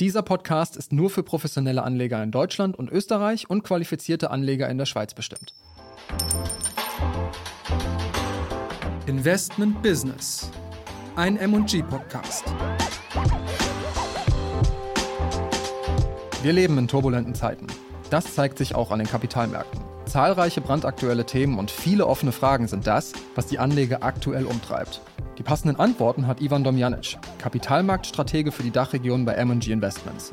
Dieser Podcast ist nur für professionelle Anleger in Deutschland und Österreich und qualifizierte Anleger in der Schweiz bestimmt. Investment Business. Ein MG-Podcast. Wir leben in turbulenten Zeiten. Das zeigt sich auch an den Kapitalmärkten. Zahlreiche brandaktuelle Themen und viele offene Fragen sind das, was die Anleger aktuell umtreibt. Die passenden Antworten hat Ivan Domjanic, Kapitalmarktstratege für die Dachregion bei M&G Investments.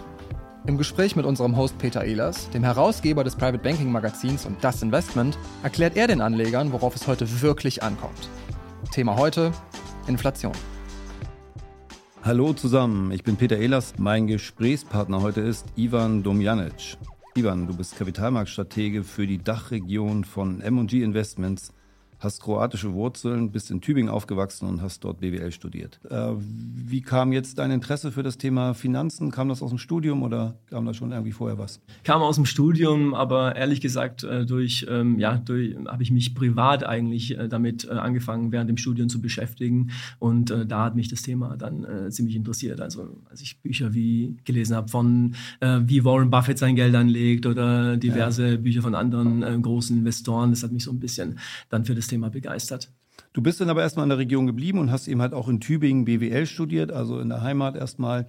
Im Gespräch mit unserem Host Peter Ehlers, dem Herausgeber des Private Banking Magazins und Das Investment, erklärt er den Anlegern, worauf es heute wirklich ankommt. Thema heute: Inflation. Hallo zusammen, ich bin Peter Ehlers. Mein Gesprächspartner heute ist Ivan Domjanic. Ivan, du bist Kapitalmarktstratege für die Dachregion von M&G Investments hast kroatische Wurzeln, bist in Tübingen aufgewachsen und hast dort BWL studiert. Äh, wie kam jetzt dein Interesse für das Thema Finanzen? Kam das aus dem Studium oder kam da schon irgendwie vorher was? Kam aus dem Studium, aber ehrlich gesagt äh, durch ähm, ja durch habe ich mich privat eigentlich äh, damit äh, angefangen während dem Studium zu beschäftigen und da hat mich das Thema dann ziemlich interessiert. Also als ich Bücher wie gelesen habe von wie Warren Buffett sein Geld anlegt oder diverse ja. Bücher von anderen großen Investoren, das hat mich so ein bisschen dann für das Thema begeistert. Du bist dann aber erstmal in der Region geblieben und hast eben halt auch in Tübingen BWL studiert, also in der Heimat erstmal.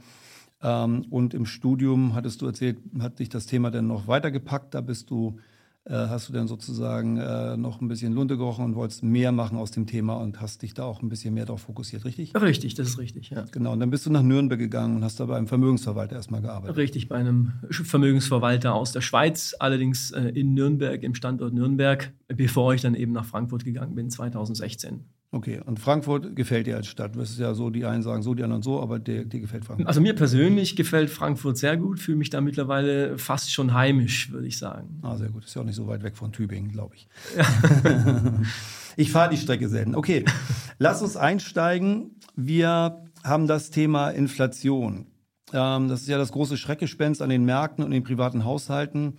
Ähm, und im Studium hattest du erzählt, hat dich das Thema dann noch weitergepackt. Da bist du äh, hast du dann sozusagen äh, noch ein bisschen Lunte gerochen und wolltest mehr machen aus dem Thema und hast dich da auch ein bisschen mehr darauf fokussiert, richtig? Richtig, das ist richtig, ja. Genau, und dann bist du nach Nürnberg gegangen und hast da bei einem Vermögensverwalter erstmal gearbeitet. Richtig, bei einem Vermögensverwalter aus der Schweiz, allerdings äh, in Nürnberg, im Standort Nürnberg, bevor ich dann eben nach Frankfurt gegangen bin, 2016. Okay, und Frankfurt gefällt dir als Stadt. Das ist ja so, die einen sagen so, die anderen so, aber dir, dir gefällt Frankfurt. Also mir persönlich gefällt Frankfurt sehr gut, fühle mich da mittlerweile fast schon heimisch, würde ich sagen. Ah, sehr gut. Ist ja auch nicht so weit weg von Tübingen, glaube ich. Ja. ich fahre die Strecke selten. Okay, lass uns einsteigen. Wir haben das Thema Inflation. Ähm, das ist ja das große Schreckgespenst an den Märkten und den privaten Haushalten.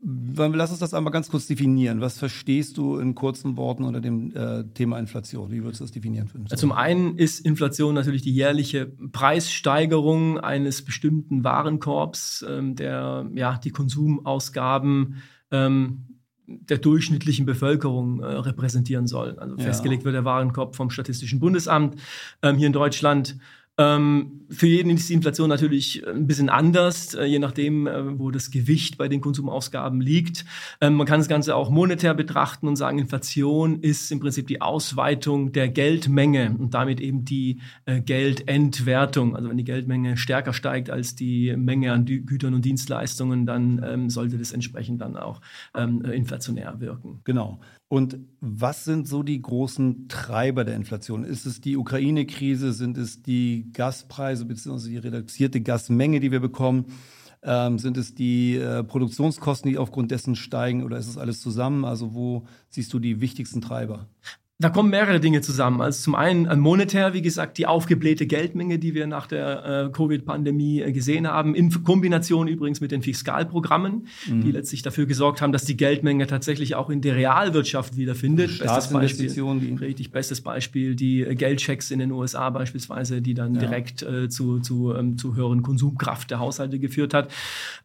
Lass uns das einmal ganz kurz definieren. Was verstehst du in kurzen Worten unter dem äh, Thema Inflation? Wie würdest du das definieren? Zum einen ist Inflation natürlich die jährliche Preissteigerung eines bestimmten Warenkorbs, ähm, der ja die Konsumausgaben ähm, der durchschnittlichen Bevölkerung äh, repräsentieren soll. Also ja. festgelegt wird der Warenkorb vom Statistischen Bundesamt ähm, hier in Deutschland. Ähm, für jeden ist die Inflation natürlich ein bisschen anders, äh, je nachdem, äh, wo das Gewicht bei den Konsumausgaben liegt. Ähm, man kann das Ganze auch monetär betrachten und sagen, Inflation ist im Prinzip die Ausweitung der Geldmenge und damit eben die äh, Geldentwertung. Also wenn die Geldmenge stärker steigt als die Menge an Gütern und Dienstleistungen, dann ähm, sollte das entsprechend dann auch inflationär wirken. Genau. Und was sind so die großen Treiber der Inflation? Ist es die Ukraine-Krise? Sind es die Gaspreise bzw. die reduzierte Gasmenge, die wir bekommen? Ähm, sind es die äh, Produktionskosten, die aufgrund dessen steigen oder ist es alles zusammen? Also wo siehst du die wichtigsten Treiber? Da kommen mehrere Dinge zusammen. Also zum einen monetär, wie gesagt, die aufgeblähte Geldmenge, die wir nach der äh, Covid-Pandemie äh, gesehen haben, in Kombination übrigens mit den Fiskalprogrammen, mhm. die letztlich dafür gesorgt haben, dass die Geldmenge tatsächlich auch in der Realwirtschaft wiederfindet. Bestes Beispiel, richtig bestes Beispiel, die äh, Geldchecks in den USA beispielsweise, die dann ja. direkt äh, zu, zu, ähm, zu höheren Konsumkraft der Haushalte geführt hat.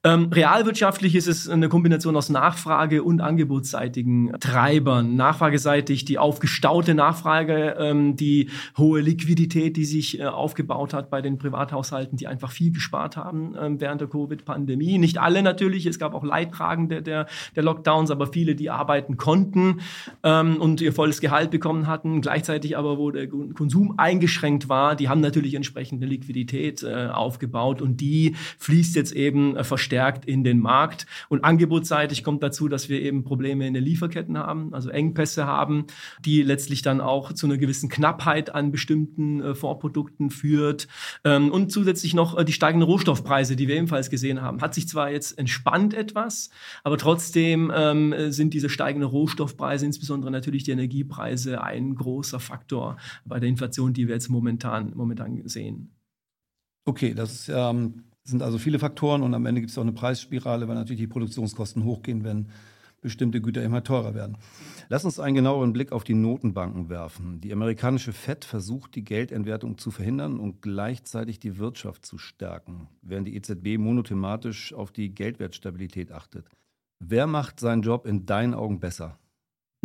Ähm, realwirtschaftlich ist es eine Kombination aus Nachfrage- und angebotsseitigen Treibern. Nachfrageseitig die aufgestellten gestaute Nachfrage, ähm, die hohe Liquidität, die sich äh, aufgebaut hat bei den Privathaushalten, die einfach viel gespart haben ähm, während der Covid-Pandemie. Nicht alle natürlich, es gab auch Leidtragende der, der Lockdowns, aber viele, die arbeiten konnten ähm, und ihr volles Gehalt bekommen hatten, gleichzeitig aber, wo der Konsum eingeschränkt war, die haben natürlich entsprechende Liquidität äh, aufgebaut und die fließt jetzt eben äh, verstärkt in den Markt. Und angebotsseitig kommt dazu, dass wir eben Probleme in den Lieferketten haben, also Engpässe haben, die letztlich dann auch zu einer gewissen Knappheit an bestimmten äh, Vorprodukten führt. Ähm, und zusätzlich noch äh, die steigenden Rohstoffpreise, die wir ebenfalls gesehen haben. Hat sich zwar jetzt entspannt etwas, aber trotzdem ähm, sind diese steigenden Rohstoffpreise, insbesondere natürlich die Energiepreise, ein großer Faktor bei der Inflation, die wir jetzt momentan, momentan sehen. Okay, das ähm, sind also viele Faktoren und am Ende gibt es auch eine Preisspirale, weil natürlich die Produktionskosten hochgehen, wenn bestimmte Güter immer teurer werden. Lass uns einen genaueren Blick auf die Notenbanken werfen. Die amerikanische Fed versucht, die Geldentwertung zu verhindern und gleichzeitig die Wirtschaft zu stärken, während die EZB monothematisch auf die Geldwertstabilität achtet. Wer macht seinen Job in deinen Augen besser?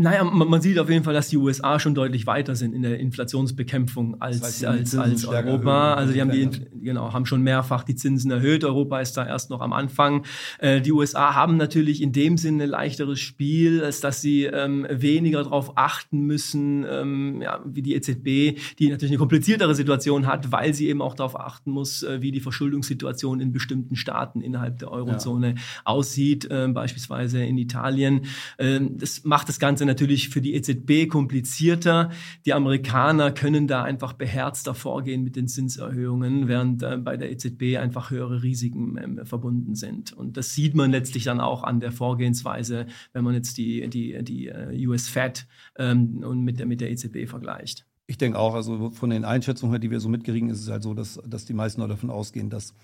Naja, man, man, sieht auf jeden Fall, dass die USA schon deutlich weiter sind in der Inflationsbekämpfung als, das heißt, als, als Europa. Also die haben die, genau, haben schon mehrfach die Zinsen erhöht. Europa ist da erst noch am Anfang. Äh, die USA haben natürlich in dem Sinne ein leichteres Spiel, als dass sie ähm, weniger darauf achten müssen, ähm, ja, wie die EZB, die natürlich eine kompliziertere Situation hat, weil sie eben auch darauf achten muss, äh, wie die Verschuldungssituation in bestimmten Staaten innerhalb der Eurozone ja. aussieht, äh, beispielsweise in Italien. Ähm, das macht das Ganze natürlich für die EZB komplizierter. Die Amerikaner können da einfach beherzter vorgehen mit den Zinserhöhungen, während äh, bei der EZB einfach höhere Risiken ähm, verbunden sind. Und das sieht man letztlich dann auch an der Vorgehensweise, wenn man jetzt die, die, die äh, US Fed ähm, und mit der, mit der EZB vergleicht. Ich denke auch, also von den Einschätzungen, die wir so mitkriegen, ist es halt so, dass, dass die meisten davon ausgehen, dass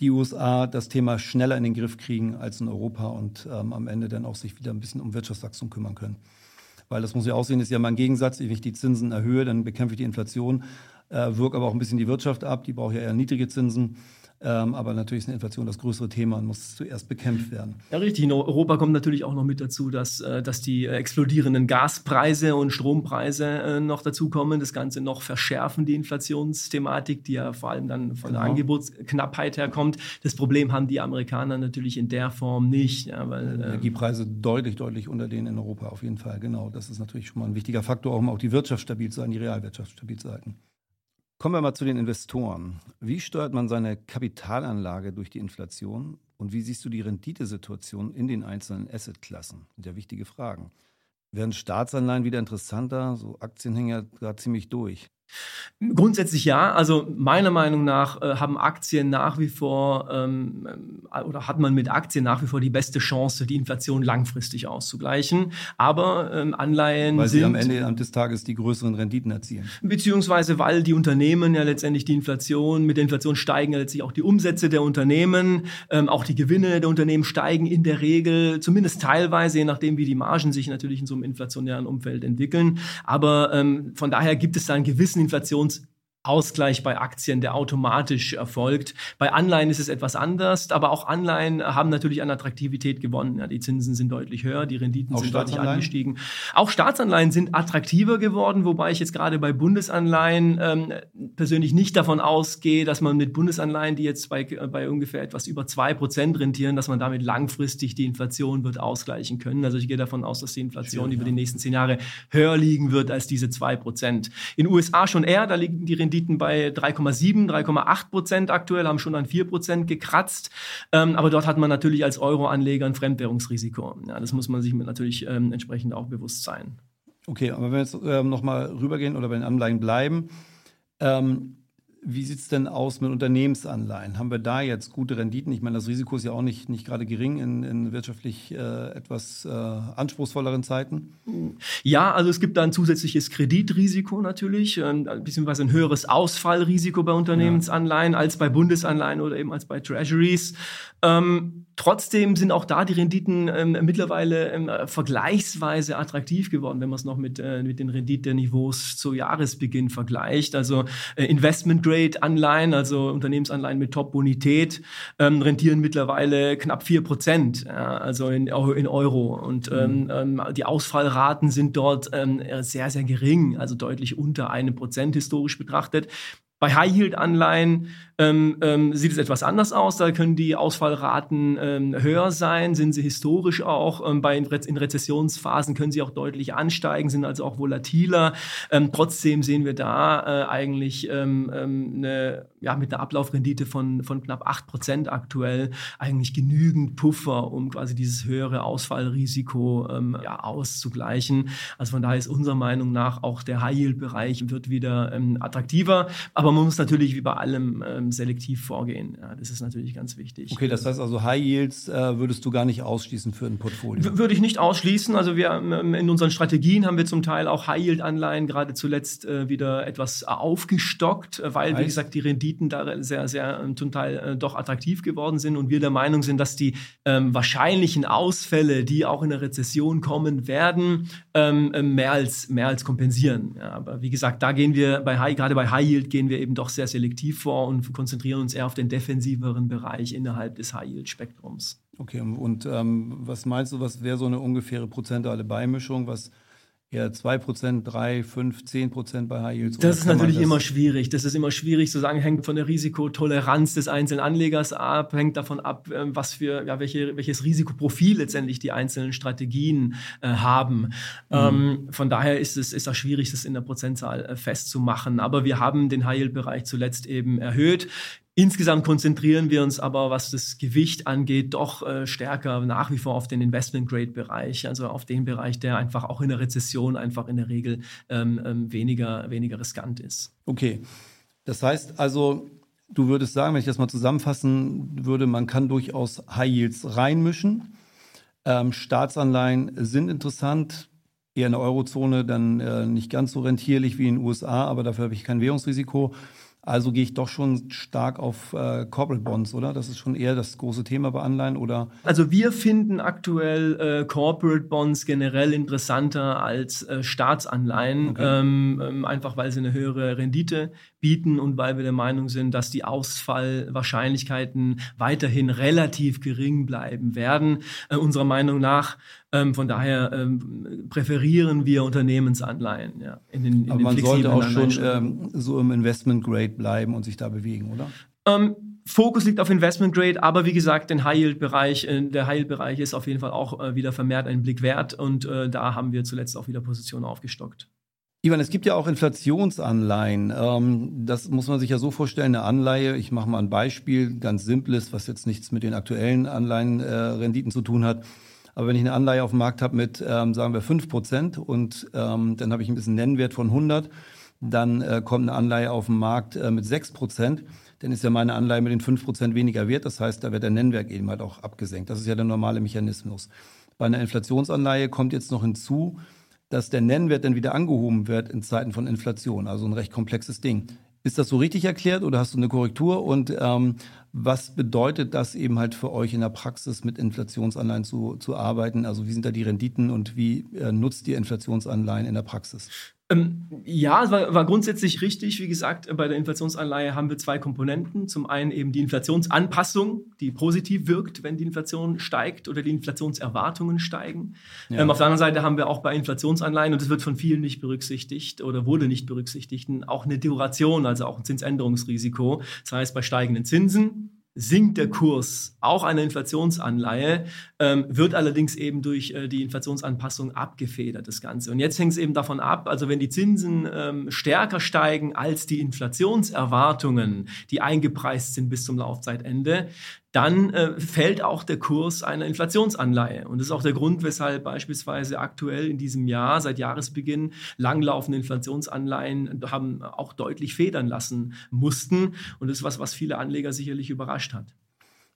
die USA das Thema schneller in den Griff kriegen als in Europa und ähm, am Ende dann auch sich wieder ein bisschen um Wirtschaftswachstum kümmern können. Weil das muss ja auch sehen, ist ja mal ein Gegensatz. Wenn ich die Zinsen erhöhe, dann bekämpfe ich die Inflation, äh, wirke aber auch ein bisschen die Wirtschaft ab. Die braucht ja eher niedrige Zinsen. Ähm, aber natürlich ist eine Inflation das größere Thema und muss zuerst bekämpft werden. Ja, richtig. In Europa kommt natürlich auch noch mit dazu, dass, äh, dass die äh, explodierenden Gaspreise und Strompreise äh, noch dazukommen. Das Ganze noch verschärfen, die Inflationsthematik, die ja vor allem dann von genau. der Angebotsknappheit herkommt. Das Problem haben die Amerikaner natürlich in der Form nicht. Ja, weil, Energiepreise deutlich, deutlich unter denen in Europa auf jeden Fall. Genau. Das ist natürlich schon mal ein wichtiger Faktor, um auch die Wirtschaft stabil zu halten, die Realwirtschaft stabil zu halten. Kommen wir mal zu den Investoren. Wie steuert man seine Kapitalanlage durch die Inflation und wie siehst du die Renditesituation in den einzelnen Assetklassen? Das sind ja wichtige Fragen. Werden Staatsanleihen wieder interessanter? So Aktien hängen ja gerade ziemlich durch. Grundsätzlich ja. Also meiner Meinung nach äh, haben Aktien nach wie vor ähm, äh, oder hat man mit Aktien nach wie vor die beste Chance, die Inflation langfristig auszugleichen. Aber ähm, Anleihen weil sind sie am Ende des Tages die größeren Renditen erzielen. Beziehungsweise weil die Unternehmen ja letztendlich die Inflation mit der Inflation steigen ja letztlich auch die Umsätze der Unternehmen, ähm, auch die Gewinne der Unternehmen steigen in der Regel, zumindest teilweise, je nachdem wie die Margen sich natürlich in so einem inflationären Umfeld entwickeln. Aber ähm, von daher gibt es da einen gewissen Inflations Ausgleich bei Aktien, der automatisch erfolgt. Bei Anleihen ist es etwas anders, aber auch Anleihen haben natürlich an Attraktivität gewonnen. Ja, die Zinsen sind deutlich höher, die Renditen auch sind deutlich angestiegen. Auch Staatsanleihen sind attraktiver geworden, wobei ich jetzt gerade bei Bundesanleihen ähm, persönlich nicht davon ausgehe, dass man mit Bundesanleihen, die jetzt bei, bei ungefähr etwas über zwei Prozent rentieren, dass man damit langfristig die Inflation wird ausgleichen können. Also ich gehe davon aus, dass die Inflation Schön, über ja. die nächsten zehn Jahre höher liegen wird als diese zwei Prozent. In den USA schon eher, da liegen die Renditen Renditen bei 3,7, 3,8 Prozent aktuell, haben schon an 4 Prozent gekratzt. Ähm, aber dort hat man natürlich als Euro-Anleger ein Fremdwährungsrisiko. Ja, das muss man sich natürlich ähm, entsprechend auch bewusst sein. Okay, aber wenn wir jetzt ähm, nochmal rübergehen oder bei den Anleihen bleiben, ähm, wie sieht es denn aus mit Unternehmensanleihen? Haben wir da jetzt gute Renditen? Ich meine, das Risiko ist ja auch nicht, nicht gerade gering in, in wirtschaftlich äh, etwas äh, anspruchsvolleren Zeiten. Ja, also es gibt da ein zusätzliches Kreditrisiko natürlich, äh, beziehungsweise ein höheres Ausfallrisiko bei Unternehmensanleihen ja. als bei Bundesanleihen oder eben als bei Treasuries. Ähm, trotzdem sind auch da die Renditen ähm, mittlerweile ähm, vergleichsweise attraktiv geworden, wenn man es noch mit, äh, mit den Renditeniveaus zu Jahresbeginn vergleicht. Also äh, Investment Grade Anleihen, also Unternehmensanleihen mit Top-Bonität, ähm, rentieren mittlerweile knapp vier Prozent, ja, also in, in Euro. Und ähm, mhm. Ähm, die Ausfallraten sind dort ähm, sehr, sehr gering, also deutlich unter einem Prozent historisch betrachtet. Bei High-Yield-Anleihen ähm, ähm, sieht es etwas anders aus. Da können die Ausfallraten ähm, höher sein, sind sie historisch auch. Ähm, bei, in Rezessionsphasen können sie auch deutlich ansteigen, sind also auch volatiler. Ähm, trotzdem sehen wir da äh, eigentlich ähm, eine, ja, mit einer Ablaufrendite von, von knapp acht Prozent aktuell eigentlich genügend Puffer, um quasi dieses höhere Ausfallrisiko ja, auszugleichen. Also von daher ist unserer Meinung nach auch der High-Yield-Bereich wird wieder attraktiver. Aber man muss natürlich wie bei allem ähm, ähm, selektiv vorgehen. Ja, das ist natürlich ganz wichtig. Okay, das heißt also High Yields äh, würdest du gar nicht ausschließen für ein Portfolio? W würde ich nicht ausschließen. Also wir ähm, in unseren Strategien haben wir zum Teil auch High Yield Anleihen gerade zuletzt äh, wieder etwas aufgestockt, äh, weil, wie gesagt, die Renditen da sehr, sehr äh, zum Teil äh, doch attraktiv geworden sind und wir der Meinung sind, dass die ähm, wahrscheinlichen Ausfälle, die auch in der Rezession kommen werden, ähm, ähm, mehr als mehr als kompensieren. Ja, aber wie gesagt, da gehen wir bei High, gerade bei High Yield gehen wir eben doch sehr selektiv vor und konzentrieren uns eher auf den defensiveren Bereich innerhalb des High Yield Spektrums. Okay, und ähm, was meinst du, was wäre so eine ungefähre prozentuale Beimischung, was eher 2%, 3, 5, 10% bei High Yields? Das ist natürlich das immer schwierig. Das ist immer schwierig zu sagen, hängt von der Risikotoleranz des einzelnen Anlegers ab, hängt davon ab, ähm, was für, ja, welche, welches Risikoprofil letztendlich die einzelnen Strategien äh, haben. Mhm. Ähm, von daher ist es ist auch schwierig, das in der Prozentzahl äh, festzumachen. Aber wir haben den High Yield Bereich zuletzt eben erhöht. Insgesamt konzentrieren wir uns aber, was das Gewicht angeht, doch äh, stärker nach wie vor auf den Investment-Grade-Bereich, also auf den Bereich, der einfach auch in der Rezession einfach in der Regel ähm, ähm, weniger, weniger riskant ist. Okay, das heißt also, du würdest sagen, wenn ich das mal zusammenfassen würde, man kann durchaus High Yields reinmischen. Ähm, Staatsanleihen sind interessant, eher in der Eurozone dann äh, nicht ganz so rentierlich wie in den USA, aber dafür habe ich kein Währungsrisiko. Also gehe ich doch schon stark auf äh, Corporate Bonds, oder? Das ist schon eher das große Thema bei Anleihen, oder? Also wir finden aktuell äh, Corporate Bonds generell interessanter als äh, Staatsanleihen, okay. ähm, ähm, einfach weil sie eine höhere Rendite bieten und weil wir der Meinung sind, dass die Ausfallwahrscheinlichkeiten weiterhin relativ gering bleiben werden. Äh, unserer Meinung nach ähm, von daher ähm, präferieren wir Unternehmensanleihen. Ja, in den, in Aber man sollte auch schon ähm, so im Investment Grade bleiben und sich da bewegen, oder? Ähm, Fokus liegt auf Investment Grade, aber wie gesagt, den High Yield Bereich, äh, der High Yield Bereich ist auf jeden Fall auch äh, wieder vermehrt einen Blick wert und äh, da haben wir zuletzt auch wieder Positionen aufgestockt. Ivan, es gibt ja auch Inflationsanleihen. Ähm, das muss man sich ja so vorstellen, eine Anleihe, ich mache mal ein Beispiel, ganz simples, was jetzt nichts mit den aktuellen Anleihenrenditen zu tun hat. Aber wenn ich eine Anleihe auf dem Markt habe mit, ähm, sagen wir, 5% und ähm, dann habe ich ein bisschen Nennwert von 100, dann äh, kommt eine Anleihe auf den Markt äh, mit 6%, dann ist ja meine Anleihe mit den 5% weniger wert. Das heißt, da wird der Nennwert eben halt auch abgesenkt. Das ist ja der normale Mechanismus. Bei einer Inflationsanleihe kommt jetzt noch hinzu, dass der Nennwert dann wieder angehoben wird in Zeiten von Inflation. Also ein recht komplexes Ding. Ist das so richtig erklärt oder hast du eine Korrektur? Und ähm, was bedeutet das eben halt für euch in der Praxis mit Inflationsanleihen zu, zu arbeiten? Also wie sind da die Renditen und wie äh, nutzt ihr Inflationsanleihen in der Praxis? Ähm, ja, es war, war, grundsätzlich richtig. Wie gesagt, bei der Inflationsanleihe haben wir zwei Komponenten. Zum einen eben die Inflationsanpassung, die positiv wirkt, wenn die Inflation steigt oder die Inflationserwartungen steigen. Ja. Ähm, auf der anderen Seite haben wir auch bei Inflationsanleihen, und das wird von vielen nicht berücksichtigt oder wurde nicht berücksichtigt, auch eine Duration, also auch ein Zinsänderungsrisiko. Das heißt, bei steigenden Zinsen sinkt der Kurs auch einer Inflationsanleihe, ähm, wird allerdings eben durch äh, die Inflationsanpassung abgefedert, das Ganze. Und jetzt hängt es eben davon ab, also wenn die Zinsen ähm, stärker steigen als die Inflationserwartungen, die eingepreist sind bis zum Laufzeitende, dann äh, fällt auch der Kurs einer Inflationsanleihe. Und das ist auch der Grund, weshalb beispielsweise aktuell in diesem Jahr, seit Jahresbeginn, langlaufende Inflationsanleihen haben auch deutlich federn lassen mussten. Und das ist was, was viele Anleger sicherlich überrascht hat.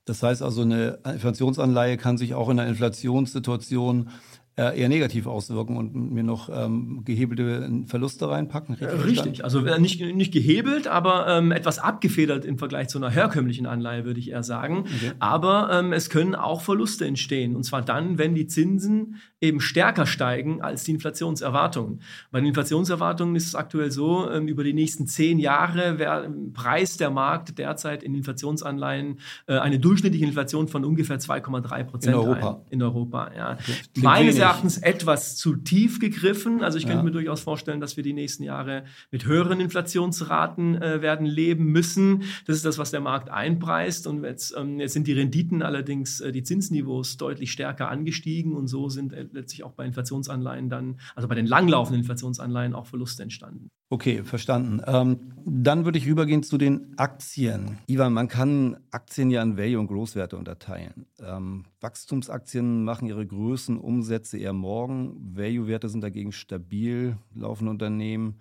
Das heißt also, eine Inflationsanleihe kann sich auch in einer Inflationssituation eher negativ auswirken und mir noch ähm, gehebelte Verluste reinpacken. Richtig, richtig. also äh, nicht, nicht gehebelt, aber ähm, etwas abgefedert im Vergleich zu einer herkömmlichen Anleihe, würde ich eher sagen. Okay. Aber ähm, es können auch Verluste entstehen. Und zwar dann, wenn die Zinsen eben stärker steigen als die Inflationserwartungen. Bei den Inflationserwartungen ist es aktuell so, ähm, über die nächsten zehn Jahre wär, preist der Markt derzeit in Inflationsanleihen äh, eine durchschnittliche Inflation von ungefähr 2,3 Prozent. In Europa. Ein. In Europa, ja. Okay. Meines Erachtens etwas zu tief gegriffen. Also ich könnte ja. mir durchaus vorstellen, dass wir die nächsten Jahre mit höheren Inflationsraten äh, werden leben müssen. Das ist das, was der Markt einpreist. Und jetzt, ähm, jetzt sind die Renditen allerdings, äh, die Zinsniveaus deutlich stärker angestiegen und so sind äh, letztlich auch bei Inflationsanleihen dann, also bei den langlaufenden Inflationsanleihen auch Verluste entstanden. Okay, verstanden. Ähm, dann würde ich rübergehen zu den Aktien. Ivan, man kann Aktien ja in Value- und Großwerte unterteilen. Ähm, Wachstumsaktien machen ihre Größen, Umsätze eher morgen. Value-Werte sind dagegen stabil, laufende Unternehmen.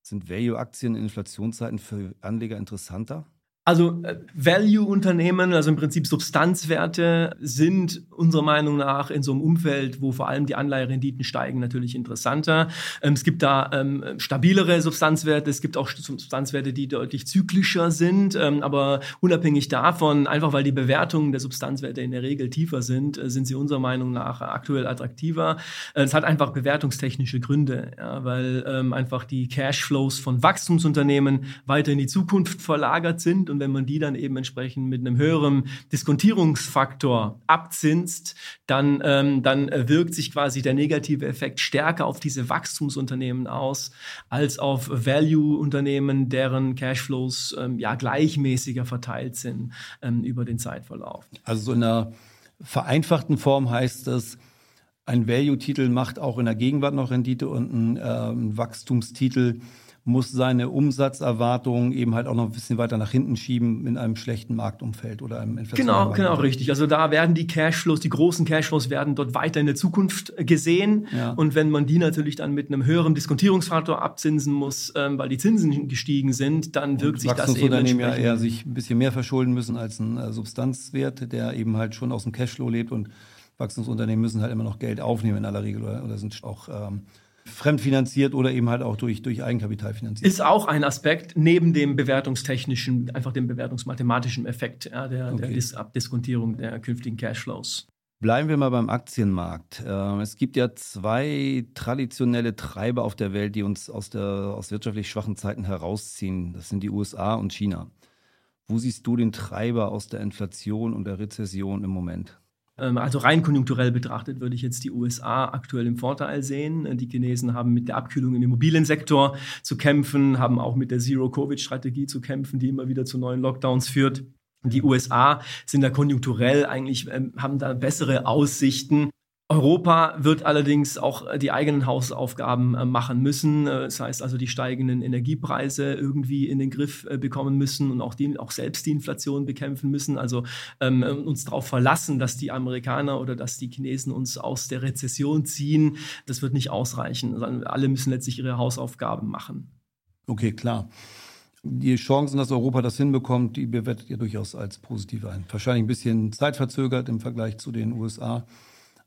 Sind Value-Aktien in Inflationszeiten für Anleger interessanter? Also äh, Value-Unternehmen, also im Prinzip Substanzwerte, sind unserer Meinung nach in so einem Umfeld, wo vor allem die Anleiherenditen steigen, natürlich interessanter. Ähm, es gibt da ähm, stabilere Substanzwerte, es gibt auch Substanzwerte, die deutlich zyklischer sind, ähm, aber unabhängig davon, einfach weil die Bewertungen der Substanzwerte in der Regel tiefer sind, äh, sind sie unserer Meinung nach aktuell attraktiver. Äh, es hat einfach bewertungstechnische Gründe, weil einfach die Cashflows von Wachstumsunternehmen weiter in die Zukunft verlagert sind und wenn man die dann eben entsprechend mit einem höheren Diskontierungsfaktor abzinst, dann, ähm, dann wirkt sich quasi der negative Effekt stärker auf diese Wachstumsunternehmen aus, als auf Value-Unternehmen, deren Cashflows ähm, ja gleichmäßiger verteilt sind ähm, über den Zeitverlauf. Also so in einer vereinfachten Form heißt es, ein Value-Titel macht auch in der Gegenwart noch Rendite und ein, äh, ein Wachstumstitel muss seine Umsatzerwartungen eben halt auch noch ein bisschen weiter nach hinten schieben in einem schlechten Marktumfeld oder einem Genau, genau, richtig. Also da werden die Cashflows, die großen Cashflows werden dort weiter in der Zukunft gesehen. Ja. Und wenn man die natürlich dann mit einem höheren Diskontierungsfaktor abzinsen muss, ähm, weil die Zinsen gestiegen sind, dann wirkt sich das eben Unternehmen ja eher sich ein bisschen mehr verschulden müssen als ein äh, Substanzwert, der eben halt schon aus dem Cashflow lebt und Wachstumsunternehmen müssen halt immer noch Geld aufnehmen in aller Regel oder, oder sind auch ähm, fremdfinanziert oder eben halt auch durch, durch Eigenkapital finanziert. Ist auch ein Aspekt neben dem bewertungstechnischen, einfach dem bewertungsmathematischen Effekt ja, der, okay. der Dis Abdiskontierung der künftigen Cashflows. Bleiben wir mal beim Aktienmarkt. Ähm, es gibt ja zwei traditionelle Treiber auf der Welt, die uns aus, der, aus wirtschaftlich schwachen Zeiten herausziehen. Das sind die USA und China. Wo siehst du den Treiber aus der Inflation und der Rezession im Moment? Ähm, also rein konjunkturell betrachtet würde ich jetzt die USA aktuell im Vorteil sehen. Die Chinesen haben mit der Abkühlung im Immobiliensektor zu kämpfen, haben auch mit der Zero-Covid-Strategie zu kämpfen, die immer wieder zu neuen Lockdowns führt. Die USA sind da konjunkturell eigentlich, ähm, haben da bessere Aussichten. Europa wird allerdings auch äh, die eigenen Hausaufgaben äh, machen müssen. Äh, das heißt also, die steigenden Energiepreise irgendwie in den Griff bekommen müssen und auch, die, auch selbst die Inflation bekämpfen müssen. Also ähm, uns darauf verlassen, dass die Amerikaner oder dass die Chinesen uns aus der Rezession ziehen, das wird nicht ausreichen. Also alle müssen letztlich ihre Hausaufgaben machen. Okay, klar. Die Chancen, dass Europa das hinbekommt, die bewertet ihr durchaus als positiv ein. Wahrscheinlich ein bisschen zeitverzögert im Vergleich zu den USA.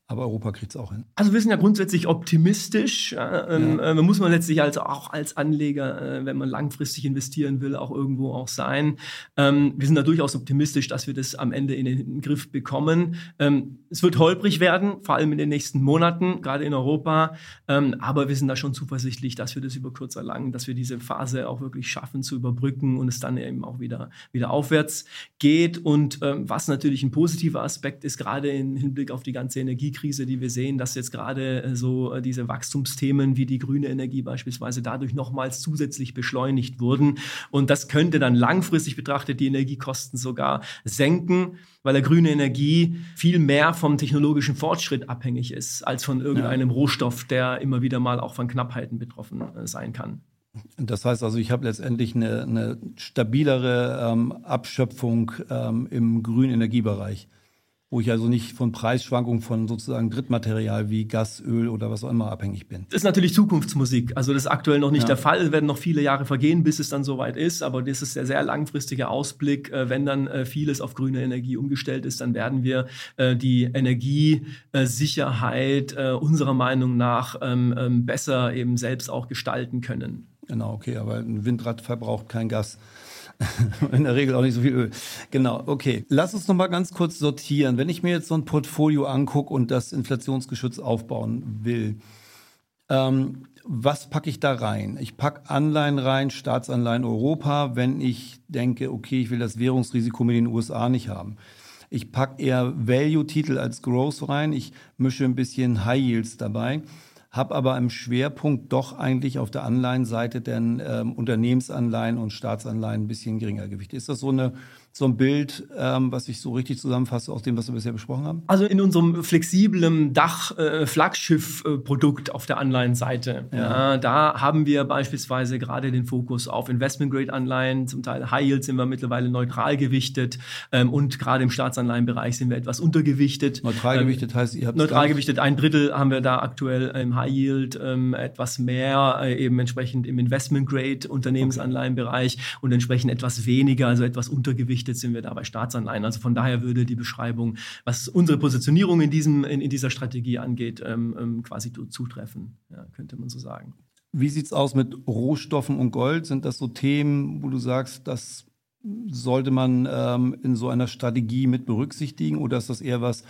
Aber Europa kriegt es auch hin. Also wir sind ja grundsätzlich optimistisch. Ähm, ja. äh, muss man letztlich also auch als Anleger, äh, wenn man langfristig investieren will, auch irgendwo auch sein. Ähm, wir sind da durchaus optimistisch, dass wir das am Ende in den Griff bekommen. Ähm, es wird holprig werden, vor allem in den nächsten Monaten, gerade in Europa. Ähm, aber wir sind da schon zuversichtlich, dass wir das über kurz oder lang, dass wir diese Phase auch wirklich schaffen zu überbrücken und es dann eben auch wieder, wieder aufwärts geht. Und ähm, was natürlich ein positiver Aspekt ist, gerade im Hinblick auf die ganze Energie Energiekrise, die wir sehen, dass jetzt gerade äh, so äh, diese Wachstumsthemen wie die grüne Energie beispielsweise dadurch nochmals zusätzlich beschleunigt wurden. Und das könnte dann langfristig betrachtet die Energiekosten sogar senken, weil der grüne Energie viel mehr vom technologischen Fortschritt abhängig ist, als von irgendeinem ja. Rohstoff, der immer wieder mal auch von Knappheiten betroffen äh, sein kann. Das heißt also, ich habe letztendlich eine, eine stabilere ähm, Abschöpfung ähm, im grünen Energiebereich wo ich also nicht von Preisschwankungen von sozusagen Drittmaterial wie Gas, Öl oder was auch immer abhängig bin. Das ist natürlich Zukunftsmusik. Also das ist aktuell noch nicht ja. der Fall. Es werden noch viele Jahre vergehen, bis es dann soweit ist. Aber das ist der sehr langfristige Ausblick. Äh, wenn dann äh, vieles auf grüne Energie umgestellt ist, dann werden wir äh, die Energiesicherheit unserer Meinung nach ähm, ähm, besser eben selbst auch gestalten können. Genau, okay. Aber ein Windrad verbraucht kein Gas. In der Regel auch nicht so viel Öl. Genau, okay. Lass uns noch mal ganz kurz sortieren. Wenn ich mir jetzt so ein Portfolio angucke und das Inflationsgeschütz aufbauen will, ähm, was packe ich da rein? Ich packe Anleihen rein, Staatsanleihen Europa, wenn ich denke, okay, ich will das Währungsrisiko mit den USA nicht haben. Ich packe eher Value-Titel als Growth rein. Ich mische ein bisschen High Yields dabei habe aber im Schwerpunkt doch eigentlich auf der Anleihenseite denn ähm, Unternehmensanleihen und Staatsanleihen ein bisschen geringer Gewicht. Ist das so eine so ein Bild, ähm, was ich so richtig zusammenfasse aus dem, was wir bisher besprochen haben? Also in unserem flexiblen Dach-Flaggschiff-Produkt äh, auf der Anleihenseite, ja. ja. da haben wir beispielsweise gerade den Fokus auf Investment-Grade-Anleihen, zum Teil High Yield sind wir mittlerweile neutral gewichtet ähm, und gerade im Staatsanleihenbereich sind wir etwas untergewichtet. Neutral gewichtet heißt, ihr habt Neutral gewichtet, ein Drittel haben wir da aktuell im High Yield, ähm, etwas mehr äh, eben entsprechend im Investment-Grade-Unternehmensanleihenbereich okay. und entsprechend etwas weniger, also etwas untergewichtet sind wir da bei Staatsanleihen. Also von daher würde die Beschreibung, was unsere Positionierung in, diesem, in, in dieser Strategie angeht, ähm, ähm, quasi zutreffen, ja, könnte man so sagen. Wie sieht es aus mit Rohstoffen und Gold? Sind das so Themen, wo du sagst, das sollte man ähm, in so einer Strategie mit berücksichtigen oder ist das eher was,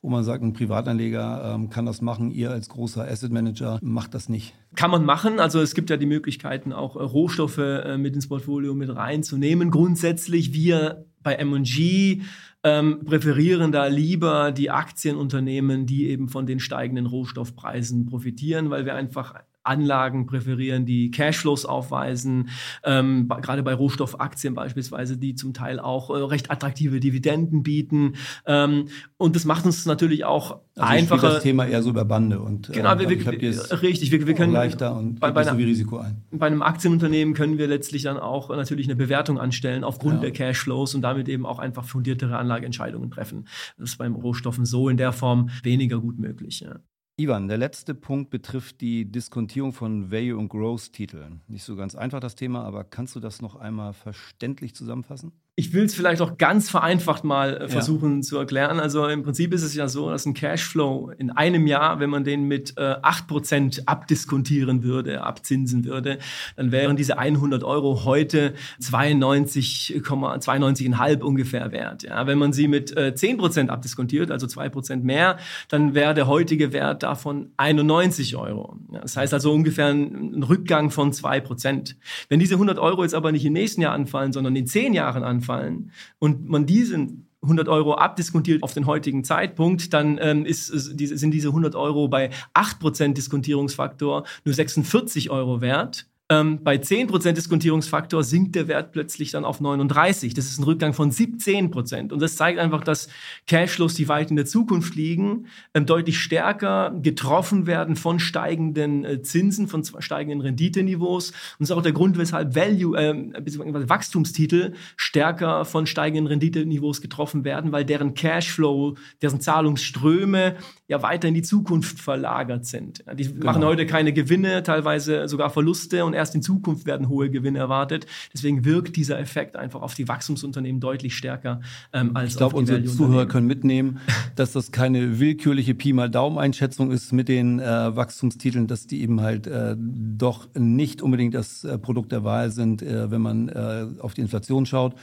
wo man sagt, ein Privatanleger ähm, kann das machen, ihr als großer Asset Manager macht das nicht. Kann man machen. Also es gibt ja die Möglichkeiten, auch äh, Rohstoffe äh, mit ins Portfolio mit reinzunehmen. Grundsätzlich, wir bei M&G ähm, präferieren da lieber die Aktienunternehmen, die eben von den steigenden Rohstoffpreisen profitieren, weil wir einfach Anlagen präferieren, die Cashflows aufweisen, ähm, gerade bei Rohstoffaktien beispielsweise, die zum Teil auch äh, recht attraktive Dividenden bieten. Ähm, und das macht uns natürlich auch also einfacher. das Thema eher so über Bande und genau, äh, wir, wir, richtig, wir, wir können leichter und bei, bei einer, so Risiko ein. Bei einem Aktienunternehmen können wir letztlich dann auch natürlich eine Bewertung anstellen aufgrund ja. der Cashflows und damit eben auch einfach fundiertere Anlageentscheidungen treffen. Das ist beim Rohstoffen so in der Form weniger gut möglich. Ja. Ivan, der letzte Punkt betrifft die Diskontierung von Value- und Growth-Titeln. Nicht so ganz einfach das Thema, aber kannst du das noch einmal verständlich zusammenfassen? Ich will es vielleicht auch ganz vereinfacht mal äh, versuchen ja. zu erklären. Also im Prinzip ist es ja so, dass ein Cashflow in einem Jahr, wenn man den mit äh, 8% abdiskontieren würde, abzinsen würde, dann wären diese 100 Euro heute 92,92,5 ungefähr wert. Ja, wenn man sie mit äh, 10% abdiskontiert, also 2% mehr, dann wäre der heutige Wert davon 91 Euro. Ja, das heißt also ungefähr ein, ein Rückgang von 2%. Wenn diese 100 Euro jetzt aber nicht im nächsten Jahr anfallen, sondern in 10 Jahren anfallen, anfallen und man diesen 100 Euro abdiskontiert auf den heutigen Zeitpunkt, dann ähm, ist, sind diese 100 Euro bei 8% Diskontierungsfaktor nur 46 Euro wert. Ähm, bei 10% Diskontierungsfaktor sinkt der Wert plötzlich dann auf 39. Das ist ein Rückgang von 17%. Und das zeigt einfach, dass Cashflows, die weit in der Zukunft liegen, ähm, deutlich stärker getroffen werden von steigenden äh, Zinsen, von steigenden Renditeniveaus. Und das ist auch der Grund, weshalb Value, äh, Wachstumstitel stärker von steigenden Renditeniveaus getroffen werden, weil deren Cashflow, deren Zahlungsströme ja weiter in die Zukunft verlagert sind. Die genau. machen heute keine Gewinne, teilweise sogar Verluste und erst in Zukunft werden hohe Gewinne erwartet. Deswegen wirkt dieser Effekt einfach auf die Wachstumsunternehmen deutlich stärker ähm, als ich glaub, auf die unsere Zuhörer können mitnehmen, dass das keine willkürliche Pi mal Daumen-Einschätzung ist mit den äh, Wachstumstiteln, dass die eben halt äh, doch nicht unbedingt das äh, Produkt der Wahl sind, äh, wenn man äh, auf die Inflation schaut,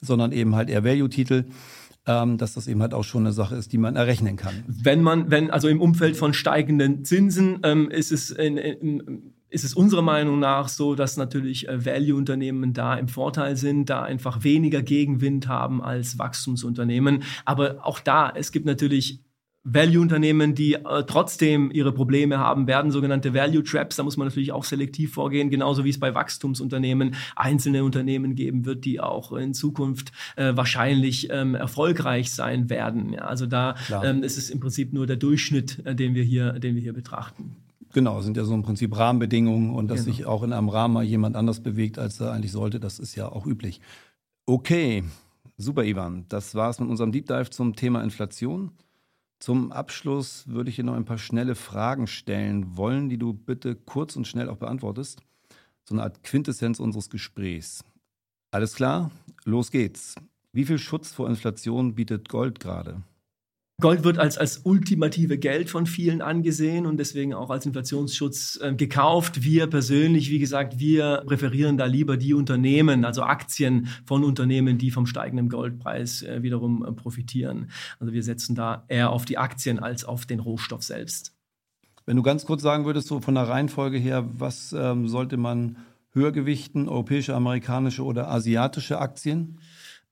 sondern eben halt eher Value-Titel ähm, dass das eben halt auch schon eine Sache ist, die man errechnen kann. Wenn man, wenn also im Umfeld von steigenden Zinsen ähm, ist es in, in, ist es unserer Meinung nach so, dass natürlich äh, Value-Unternehmen da im Vorteil sind, da einfach weniger Gegenwind haben als Wachstumsunternehmen. Aber auch da, es gibt natürlich Value-Unternehmen, die äh, trotzdem ihre Probleme haben werden, sogenannte Value-Traps. Da muss man natürlich auch selektiv vorgehen, genauso wie es bei Wachstumsunternehmen einzelne Unternehmen geben wird, die auch in Zukunft äh, wahrscheinlich ähm, erfolgreich sein werden. Ja, also da ähm, ist es im Prinzip nur der Durchschnitt, äh, den wir hier, den wir hier betrachten. Genau, sind ja so im Prinzip Rahmenbedingungen und dass genau. sich auch in einem Rahmen mal jemand anders bewegt, als er eigentlich sollte, das ist ja auch üblich. Okay, super, Ivan. Das war es mit unserem Deep Dive zum Thema Inflation. Zum Abschluss würde ich dir noch ein paar schnelle Fragen stellen wollen, die du bitte kurz und schnell auch beantwortest. So eine Art Quintessenz unseres Gesprächs. Alles klar? Los geht's. Wie viel Schutz vor Inflation bietet Gold gerade? Gold wird als, als ultimative Geld von vielen angesehen und deswegen auch als Inflationsschutz äh, gekauft. Wir persönlich, wie gesagt, wir präferieren da lieber die Unternehmen, also Aktien von Unternehmen, die vom steigenden Goldpreis äh, wiederum äh, profitieren. Also wir setzen da eher auf die Aktien als auf den Rohstoff selbst. Wenn du ganz kurz sagen würdest, so von der Reihenfolge her, was ähm, sollte man höher gewichten, europäische, amerikanische oder asiatische Aktien?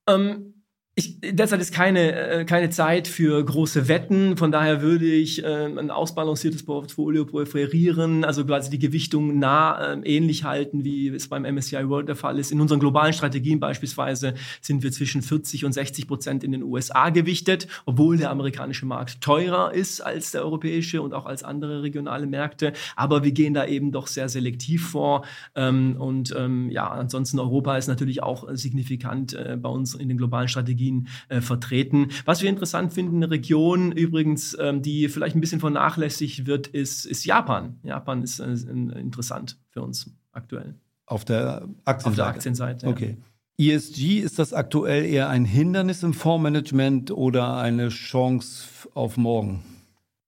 Ähm, Ich, derzeit ist keine, äh, keine Zeit für große Wetten. Von daher würde ich äh, ein ausbalanciertes Portfolio präferieren, also quasi die Gewichtung nah äh, ähnlich halten, wie es beim MSCI World der Fall ist. In unseren globalen Strategien beispielsweise sind wir zwischen 40 und 60 Prozent in den USA gewichtet, obwohl der amerikanische Markt teurer ist als der europäische und auch als andere regionale Märkte. Aber wir gehen da eben doch sehr selektiv vor. Ähm, und ähm, ja, ansonsten Europa ist natürlich auch signifikant äh, bei uns in den globalen Strategien Technologien äh, vertreten. Was wir interessant finden, eine Region übrigens, ähm, die vielleicht ein bisschen vernachlässigt wird, ist, ist Japan. Japan ist äh, interessant für uns aktuell. Auf der Aktienseite? Auf der Aktienseite, ja. Okay. ESG, ist das aktuell eher ein Hindernis im Fondsmanagement oder eine Chance auf morgen?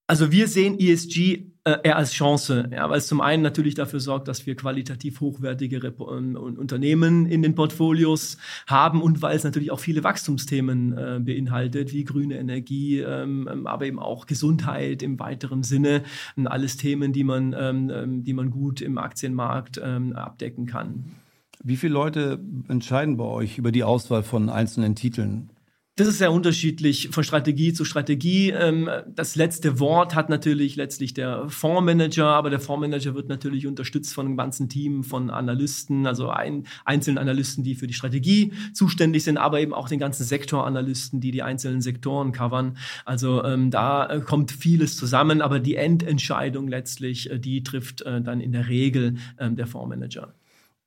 Also wir sehen ESG äh, eher als Chance, ja, weil es zum einen natürlich dafür sorgt, dass wir qualitativ hochwertige Rep ähm, Unternehmen in den Portfolios haben und weil es natürlich auch viele Wachstumsthemen äh, beinhaltet, wie grüne Energie, ähm, ähm aber eben auch Gesundheit im weiteren Sinne. Und alles Themen, die man, ähm, ähm die man gut im Aktienmarkt ähm, abdecken kann. Wie viele Leute entscheiden bei euch über die Auswahl von einzelnen Titeln? Das ist sehr unterschiedlich von Strategie zu Strategie. Ähm, das letzte Wort hat natürlich letztlich der Fondsmanager, aber der Fondsmanager wird natürlich unterstützt von einem ganzen Team von Analysten, also ein, einzelnen Analysten, die für die Strategie zuständig sind, aber eben auch den ganzen Sektoranalysten, die die einzelnen Sektoren covern. Also ähm, da äh, kommt vieles zusammen, aber die Endentscheidung letztlich, äh, die trifft äh, dann in der Regel ähm, der Fondsmanager.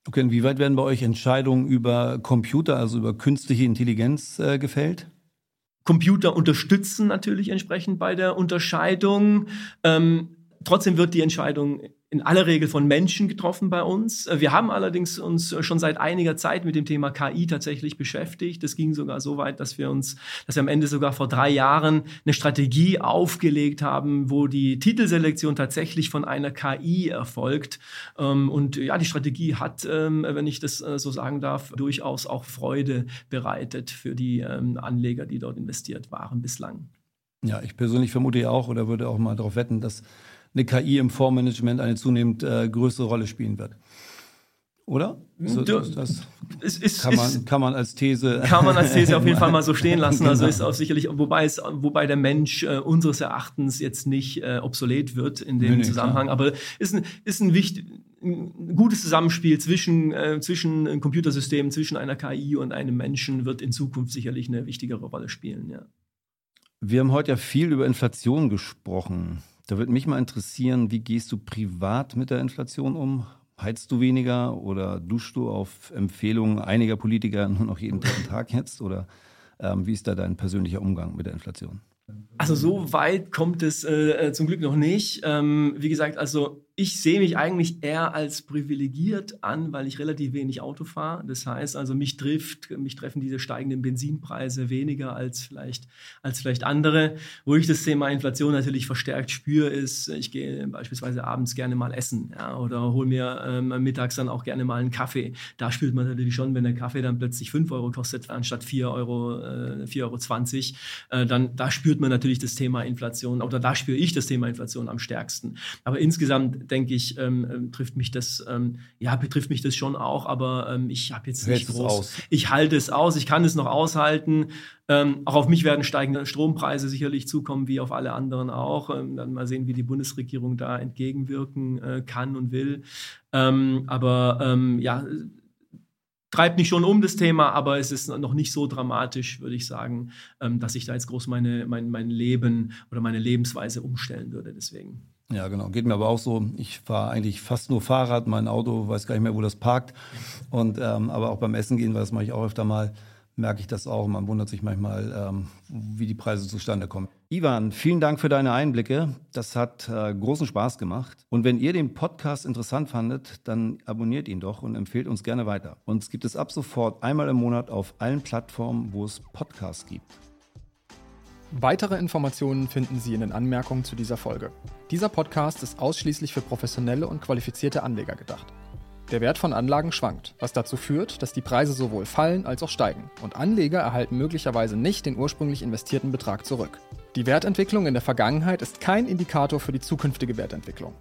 Okay, inwieweit werden bei euch Entscheidungen über Computer, also über künstliche Intelligenz äh, gefällt? Computer unterstützen natürlich entsprechend bei der Unterscheidung. Ähm, trotzdem wird die Entscheidung in aller Regel von Menschen getroffen bei uns. Äh, wir haben allerdings uns schon seit einiger Zeit mit dem Thema KI tatsächlich beschäftigt. Das ging sogar so weit, dass wir uns, dass wir am Ende sogar vor drei Jahren eine Strategie aufgelegt haben, wo die Titelselektion tatsächlich von einer KI erfolgt. Ähm, und ja, die Strategie hat, ähm, wenn ich das äh, so sagen darf, durchaus auch Freude bereitet für die ähm, Anleger, die dort investiert waren bislang. Ja, ich persönlich vermute ja auch oder würde auch mal darauf wetten, dass eine KI im Fondsmanagement eine zunehmend äh, größere Rolle spielen wird. Oder? So, das, das ist, ist, kann, man, kann man als These. Kann man als These auf jeden Fall mal so stehen lassen. Also genau. ist auch sicherlich, wobei es, wobei der Mensch äh, unseres Erachtens jetzt nicht äh, obsolet wird in dem nee, Zusammenhang. Klar. Aber ist ein, ist ein wichtig, ein gutes Zusammenspiel zwischen, äh, zwischen Computersystemen, zwischen einer KI und einem Menschen wird in Zukunft sicherlich eine wichtigere Rolle spielen, ja. Wir haben heute ja viel über Inflation gesprochen. Da würde mich mal interessieren, wie gehst du privat mit der Inflation um? Heizt du weniger oder duschst du auf Empfehlungen einiger Politiker nur noch jeden dritten Tag jetzt? Oder ähm, wie ist da dein persönlicher Umgang mit der Inflation? Also so weit kommt es äh, äh zum Glück noch nicht. Ähm, wie gesagt, also ich sehe mich eigentlich eher als privilegiert an, weil ich relativ wenig Auto fahre. Das heißt also, mich trifft, mich treffen diese steigenden Benzinpreise weniger als vielleicht, als vielleicht andere. Wo ich das Thema Inflation natürlich verstärkt spüre, ist, ich gehe beispielsweise abends gerne mal essen ja, oder hole mir ähm, mittags dann auch gerne mal einen Kaffee. Da spürt man natürlich schon, wenn der Kaffee dann plötzlich 5 Euro kostet, anstatt 4 Euro, äh, 4,20 Euro, äh, dann da spürt man natürlich das Thema Inflation oder da spüre ich das Thema Inflation am stärksten. Aber insgesamt denke ich, ähm, ähm, trifft mich das, ähm, ja, betrifft mich das schon auch, aber ähm, ich habe jetzt nicht groß. Ich halte es aus, ich kann es noch aushalten. Ähm, auch auf mich werden steigende Strompreise sicherlich zukommen, wie auf alle anderen auch. Ähm, dann mal sehen, wie die Bundesregierung da entgegenwirken äh, kann und will. aber ja, treibt mich schon um das Thema, aber es ist noch nicht so dramatisch, würde ich sagen, dass ich da jetzt groß meine, mein, mein Leben oder meine Lebensweise umstellen würde. Deswegen. Ja, genau. Geht mir aber auch so. Ich fahre eigentlich fast nur Fahrrad. Mein Auto weiß gar nicht mehr, wo das parkt. Und ähm, aber auch beim Essen gehen, weil das mache ich auch öfter mal, merke ich das auch. Man wundert sich manchmal, ähm, wie die Preise zustande kommen. Ivan, vielen Dank für deine Einblicke. Das hat äh, großen Spaß gemacht. Und wenn ihr den Podcast interessant fandet, dann abonniert ihn doch und empfehlt uns gerne weiter. Uns gibt es ab sofort einmal im Monat auf allen Plattformen, wo es Podcasts gibt. Weitere Informationen finden Sie in den Anmerkungen zu dieser Folge. Dieser Podcast ist ausschließlich für professionelle und qualifizierte Anleger gedacht. Der Wert von Anlagen schwankt, was dazu führt, dass die Preise sowohl fallen als auch steigen und Anleger erhalten möglicherweise nicht den ursprünglich investierten Betrag zurück. Die Wertentwicklung in der Vergangenheit ist kein Indikator für die zukünftige Wertentwicklung.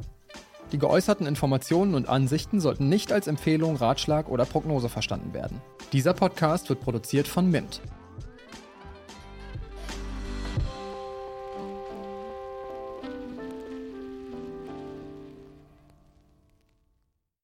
Die geäußerten Informationen und Ansichten sollten nicht als Empfehlung, Ratschlag oder Prognose verstanden werden. Dieser Podcast wird produziert von Mint,